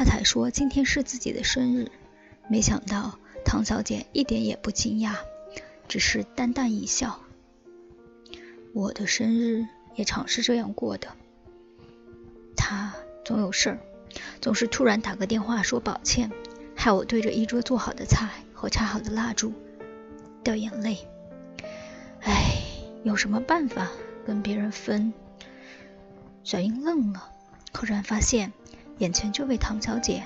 他才说今天是自己的生日。没想到唐小姐一点也不惊讶，只是淡淡一笑。我的生日也常是这样过的。他总有事儿，总是突然打个电话说抱歉，害我对着一桌做好的菜和插好的蜡烛掉眼泪。唉，有什么办法跟别人分？小英愣了，忽然发现眼前这位唐小姐，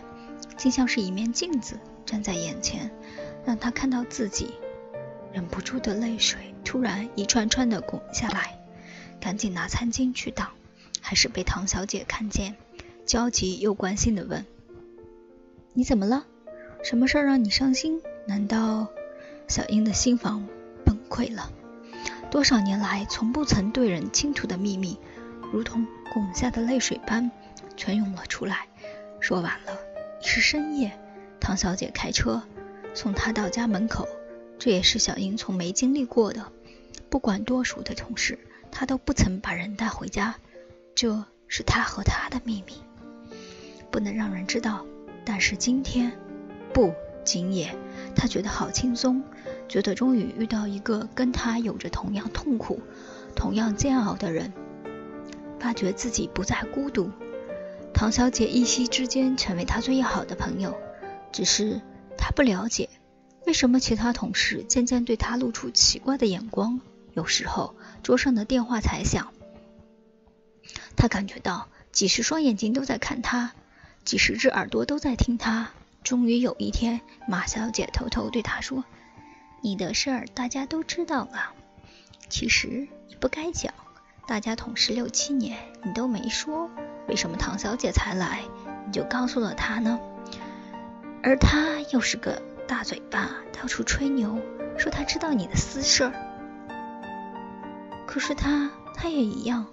竟像是一面镜子站在眼前，让她看到自己。忍不住的泪水突然一串串的滚下来，赶紧拿餐巾去挡，还是被唐小姐看见，焦急又关心的问：“你怎么了？什么事儿让你伤心？难道……”小英的心房崩溃了。多少年来从不曾对人倾吐的秘密，如同滚下的泪水般全涌了出来。说完了，已是深夜，唐小姐开车送她到家门口。这也是小英从没经历过的。不管多熟的同事，她都不曾把人带回家。这是她和他的秘密，不能让人知道。但是今天，不，今夜，她觉得好轻松，觉得终于遇到一个跟她有着同样痛苦、同样煎熬的人，发觉自己不再孤独。唐小姐一夕之间成为他最要好的朋友，只是她不了解。为什么其他同事渐渐对他露出奇怪的眼光？有时候桌上的电话才响，他感觉到几十双眼睛都在看他，几十只耳朵都在听他。终于有一天，马小姐偷偷对他说：“你的事儿大家都知道了，其实你不该讲。大家同事六七年，你都没说，为什么唐小姐才来你就告诉了她呢？而她又是个……”大嘴巴到处吹牛，说她知道你的私事儿。可是他，他也一样，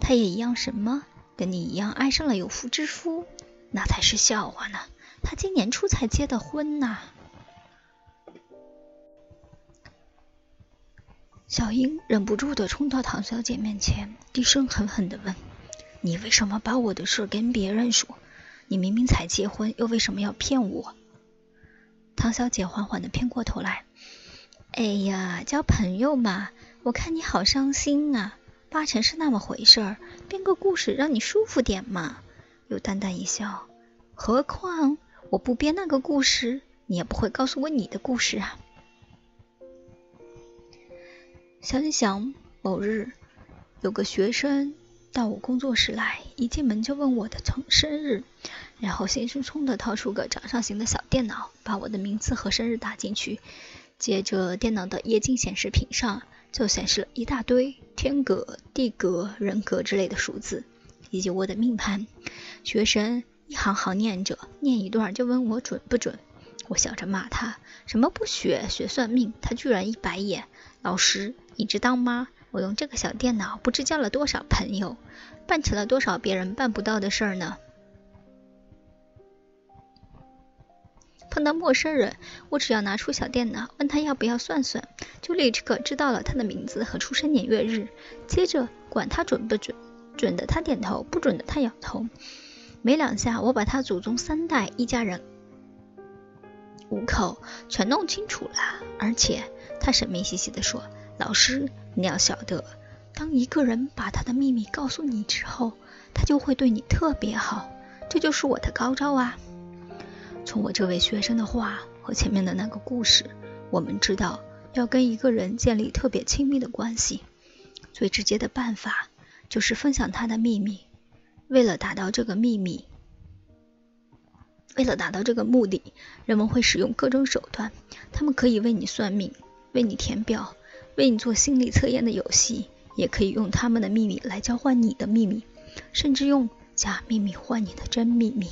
他也一样什么？跟你一样爱上了有妇之夫，那才是笑话呢。他今年初才结的婚呐。小英忍不住的冲到唐小姐面前，低声狠狠的问：“你为什么把我的事跟别人说？你明明才结婚，又为什么要骗我？”唐小姐缓缓地偏过头来，哎呀，交朋友嘛，我看你好伤心啊，八成是那么回事儿，编个故事让你舒服点嘛。又淡淡一笑，何况我不编那个故事，你也不会告诉我你的故事啊。想一想，某日有个学生。到我工作室来，一进门就问我的从生日，然后兴冲冲地掏出个掌上型的小电脑，把我的名字和生日打进去。接着，电脑的液晶显示屏上就显示了一大堆天格、地格、人格之类的数字，以及我的命盘。学生一行行念着，念一段就问我准不准。我笑着骂他：“什么不学，学算命？”他居然一白眼：“老师，你知道吗？”我用这个小电脑，不知交了多少朋友，办成了多少别人办不到的事儿呢？碰到陌生人，我只要拿出小电脑，问他要不要算算，就立刻知道了他的名字和出生年月日。接着管他准不准，准的他点头，不准的他摇头。没两下，我把他祖宗三代一家人五口全弄清楚了。而且他神秘兮兮的说。老师，你要晓得，当一个人把他的秘密告诉你之后，他就会对你特别好，这就是我的高招啊！从我这位学生的话和前面的那个故事，我们知道，要跟一个人建立特别亲密的关系，最直接的办法就是分享他的秘密。为了达到这个秘密，为了达到这个目的，人们会使用各种手段，他们可以为你算命，为你填表。为你做心理测验的游戏，也可以用他们的秘密来交换你的秘密，甚至用假秘密换你的真秘密。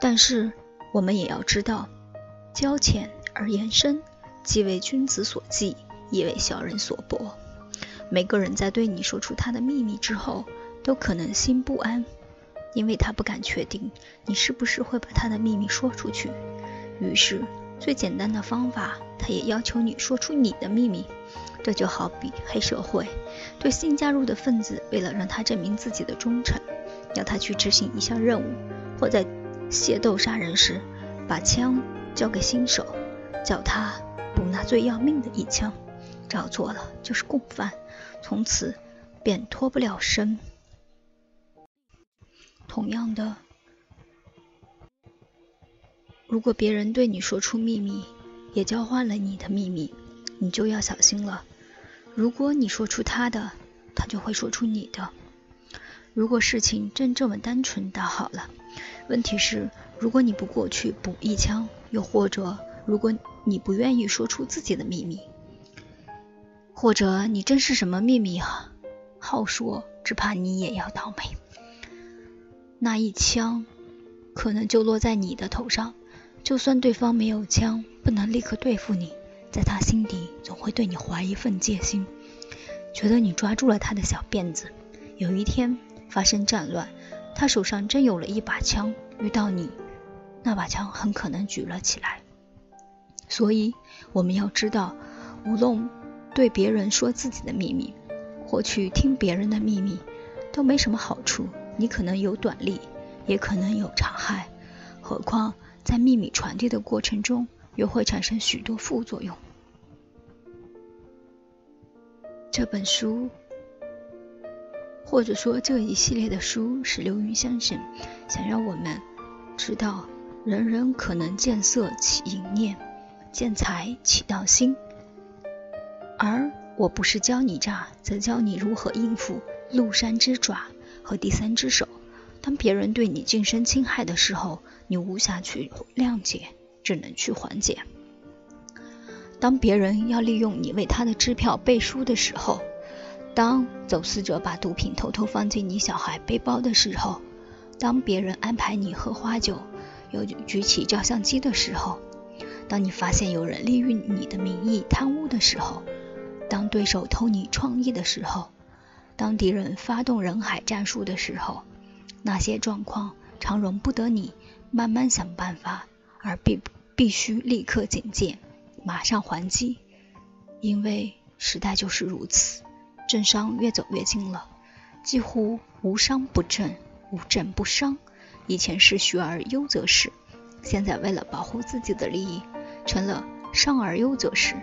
但是我们也要知道，交浅而言深，既为君子所忌，亦为小人所博。每个人在对你说出他的秘密之后，都可能心不安，因为他不敢确定你是不是会把他的秘密说出去。于是。最简单的方法，他也要求你说出你的秘密。这就好比黑社会对新加入的分子，为了让他证明自己的忠诚，要他去执行一项任务，或在械斗杀人时，把枪交给新手，叫他补那最要命的一枪，照错了就是共犯，从此便脱不了身。同样的，如果别人对你说出秘密，也交换了你的秘密，你就要小心了。如果你说出他的，他就会说出你的。如果事情真这么单纯，倒好了。问题是，如果你不过去补一枪，又或者如果你不愿意说出自己的秘密，或者你真是什么秘密啊好说，只怕你也要倒霉。那一枪可能就落在你的头上。就算对方没有枪，不能立刻对付你，在他心底总会对你怀一份戒心，觉得你抓住了他的小辫子。有一天发生战乱，他手上真有了一把枪，遇到你，那把枪很可能举了起来。所以我们要知道，无论对别人说自己的秘密，或去听别人的秘密，都没什么好处。你可能有短利，也可能有长害，何况在秘密传递的过程中，又会产生许多副作用。这本书。或者说这一系列的书是刘云先生想让我们知道，人人可能见色起淫念，见财起盗心。而我不是教你诈，则教你如何应付鹿山之爪和第三只手。当别人对你近身侵害的时候，你无暇去谅解，只能去缓解。当别人要利用你为他的支票背书的时候。当走私者把毒品偷偷放进你小孩背包的时候，当别人安排你喝花酒，又举起照相机的时候，当你发现有人利用你的名义贪污的时候，当对手偷你创意的时候，当敌人发动人海战术的时候，那些状况常容不得你慢慢想办法，而必必须立刻警戒，马上还击，因为时代就是如此。政商越走越近了，几乎无商不正，无政不商。以前是学而优则仕，现在为了保护自己的利益，成了商而优则仕。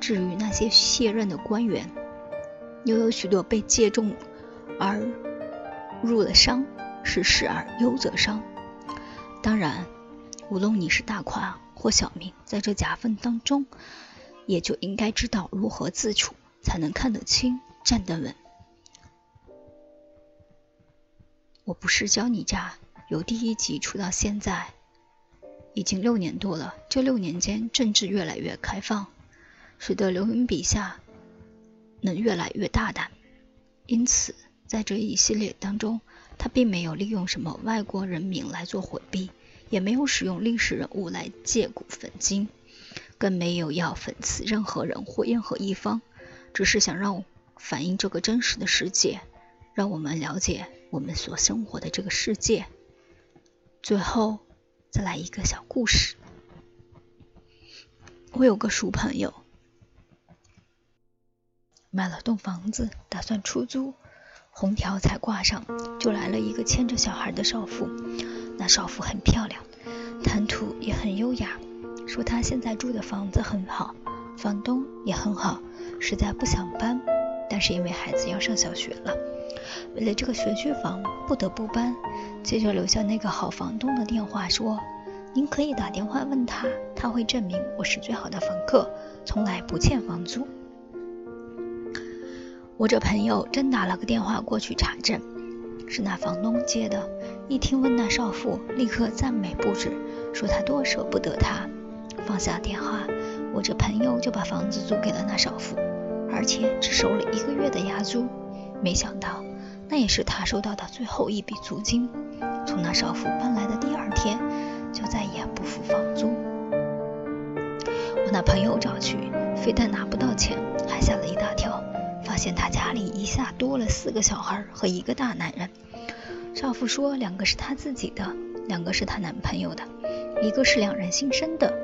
至于那些卸任的官员，又有许多被借重而入了伤，是势而优则伤。当然，无论你是大款或小民，在这夹缝当中，也就应该知道如何自处，才能看得清。站得稳。我不是教你诈，由第一集出到现在，已经六年多了。这六年间，政治越来越开放，使得刘云笔下能越来越大胆。因此，在这一系列当中，他并没有利用什么外国人名来做回避，也没有使用历史人物来借古讽今，更没有要讽刺任何人或任何一方，只是想让。反映这个真实的世界，让我们了解我们所生活的这个世界。最后，再来一个小故事。我有个熟朋友，买了栋房子，打算出租，红条才挂上，就来了一个牵着小孩的少妇。那少妇很漂亮，谈吐也很优雅，说她现在住的房子很好，房东也很好，实在不想搬。但是因为孩子要上小学了，为了这个学区房不得不搬。接着留下那个好房东的电话，说：“您可以打电话问他，他会证明我是最好的房客，从来不欠房租。”我这朋友真打了个电话过去查证，是那房东接的。一听问那少妇，立刻赞美不止，说他多舍不得他。放下电话，我这朋友就把房子租给了那少妇。而且只收了一个月的押租，没想到那也是他收到的最后一笔租金。从那少妇搬来的第二天，就再也不付房租。我那朋友找去，非但拿不到钱，还吓了一大跳，发现他家里一下多了四个小孩和一个大男人。少妇说，两个是她自己的，两个是她男朋友的，一个是两人新生的。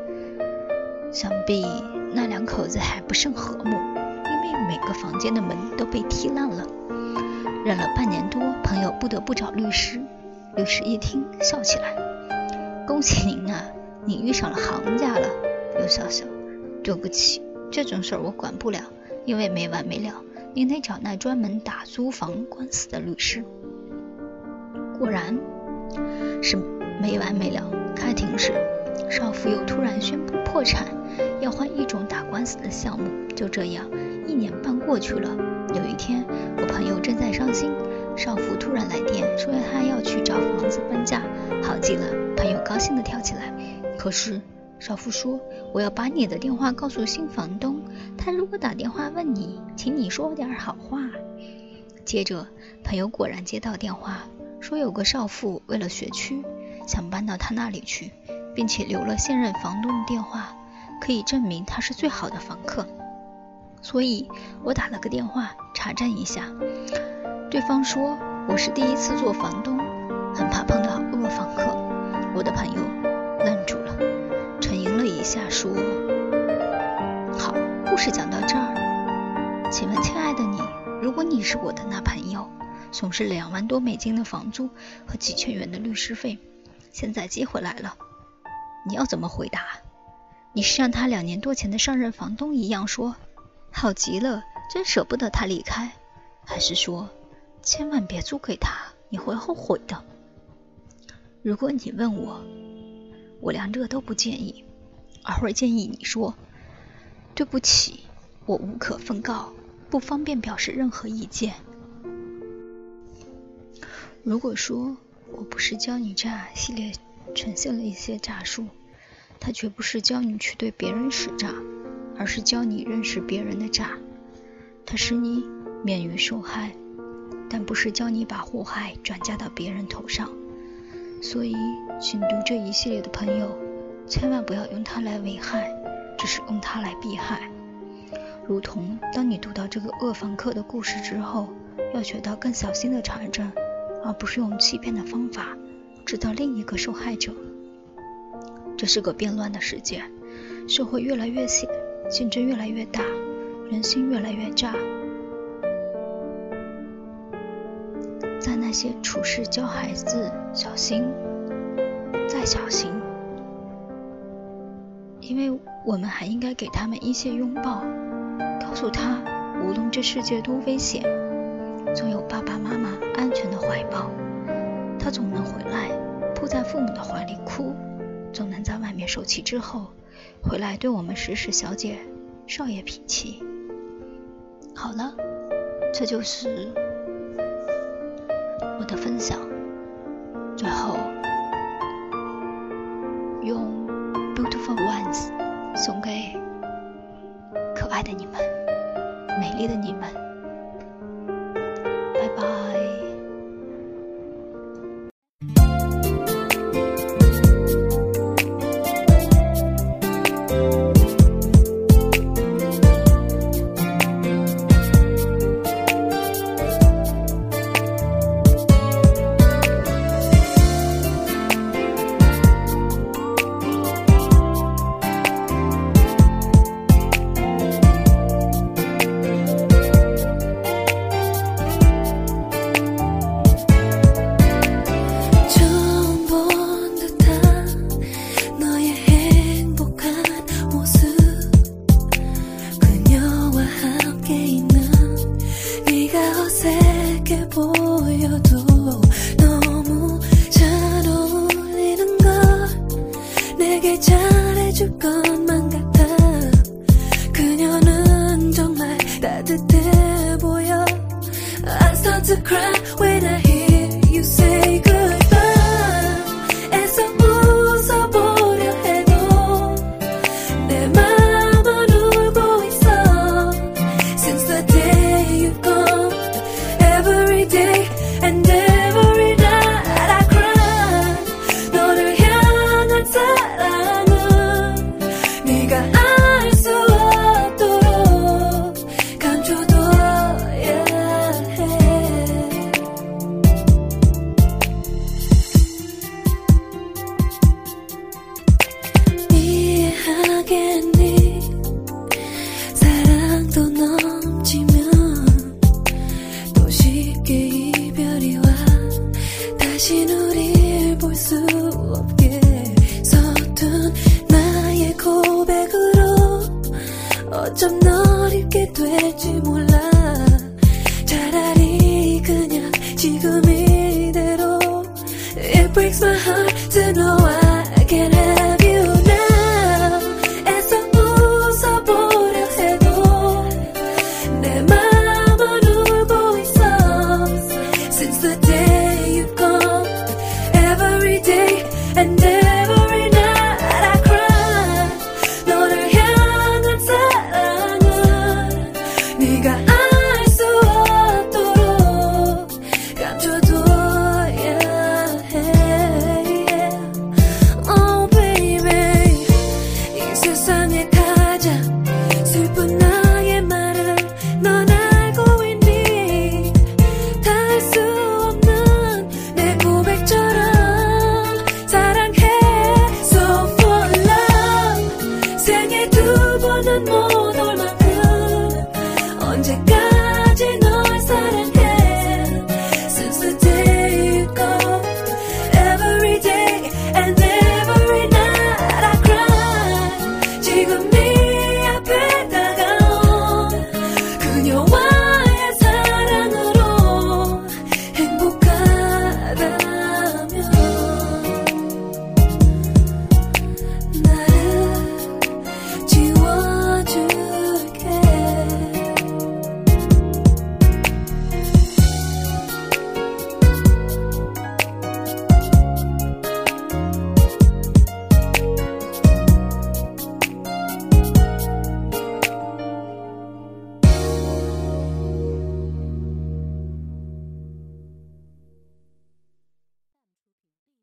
想必那两口子还不甚和睦。因为每个房间的门都被踢烂了，忍了半年多，朋友不得不找律师。律师一听，笑起来：“恭喜您啊，你遇上了行家了。刘笑笑，对不起，这种事儿我管不了，因为没完没了，您得找那专门打租房官司的律师。果然是没完没了。开庭时，少妇又突然宣布破产，要换一种打官司的项目。就这样，一年半过去了。有一天，我朋友正在伤心，少妇突然来电说她要去找房子搬家，好极了。朋友高兴地跳起来。可是少妇说：“我要把你的电话告诉新房东，他如果打电话问你，请你说点好话。”接着，朋友果然接到电话，说有个少妇为了学区，想搬到他那里去，并且留了现任房东的电话，可以证明他是最好的房客。所以我打了个电话查证一下，对方说我是第一次做房东，很怕碰到恶房客。我的朋友，沉吟了一下说：“好，故事讲到这儿，请问亲爱的你，如果你是我的那朋友，损失两万多美金的房租和几千元的律师费，现在接回来了，你要怎么回答？你是像他两年多前的上任房东一样说？”好极了，真舍不得他离开，还是说，千万别租给他，你会后悔的。如果你问我，我两者都不建议，而会建议你说，对不起，我无可奉告，不方便表示任何意见。如果说我不是教你诈系列呈现了一些诈术，它绝不是教你去对别人使诈。而是教你认识别人的诈，它使你免于受害，但不是教你把祸害转嫁到别人头上。所以，请读这一系列的朋友，千万不要用它来危害，只是用它来避害。如同当你读到这个恶房客的故事之后，要学到更小心的查证，而不是用欺骗的方法制造另一个受害者。这是个变乱的世界，社会越来越险。竞争越来越大，人心越来越渣。在那些处事教孩子小心，再小心，因为我们还应该给他们一些拥抱，告诉他，无论这世界多危险，总有爸爸妈妈安全的怀抱，他总能回来，扑在父母的怀里哭，总能在外面受气之后。回来对我们使使小姐、少爷脾气。好了，这就是我的分享。最后，美丽的你们。